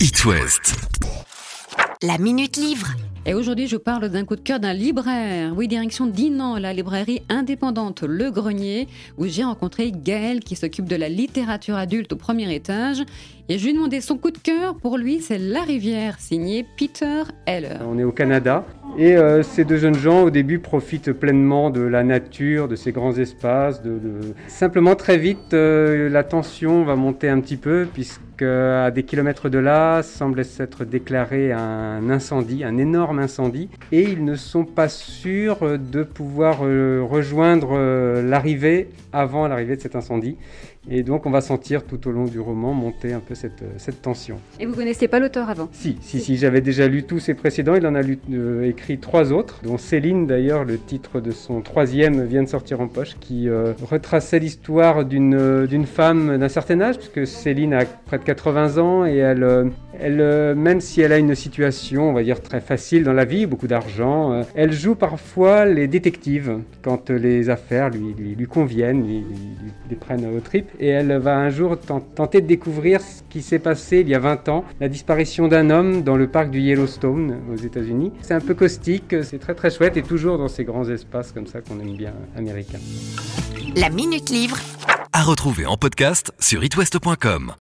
It West. La Minute Livre. Et aujourd'hui, je parle d'un coup de cœur d'un libraire. Oui, direction Dinan, la librairie indépendante Le Grenier, où j'ai rencontré Gaël qui s'occupe de la littérature adulte au premier étage. Et je lui ai demandé son coup de cœur. Pour lui, c'est La Rivière, signé Peter Heller. On est au Canada et euh, ces deux jeunes gens au début profitent pleinement de la nature, de ces grands espaces. De, de- Simplement très vite, euh, la tension va monter un petit peu puisque à des kilomètres de là semble s'être déclaré un incendie, un énorme incendie, et ils ne sont pas sûrs euh, de pouvoir euh, rejoindre euh, l'arrivée avant l'arrivée de cet incendie. Et donc on va sentir tout au long du roman monter un peu cette, euh, cette tension. Et vous connaissiez pas l'auteur avant? Si, si, si, j'avais déjà lu tous ses précédents. Il en a lu, euh, écrit trois autres, dont Céline d'ailleurs, le titre de son troisième vient de sortir en poche, qui euh, retraçait l'histoire d'une euh, femme d'un certain âge, puisque Céline a près de 80 ans et elle, euh, elle même si elle a une situation, on va dire, très facile dans la vie, beaucoup d'argent, elle joue parfois les détectives quand les affaires lui, lui, lui conviennent, lui, lui- prennent au trip. Et elle va un jour ten- tenter de découvrir ce qui s'est passé il y a 20 ans, la disparition d'un homme dans le parc du Yellowstone aux États-Unis. C'est un peu caustique, c'est très très chouette et toujours dans ces grands espaces comme ça qu'on aime bien américains. La Minute Livre. À retrouver en podcast sur itwest.com.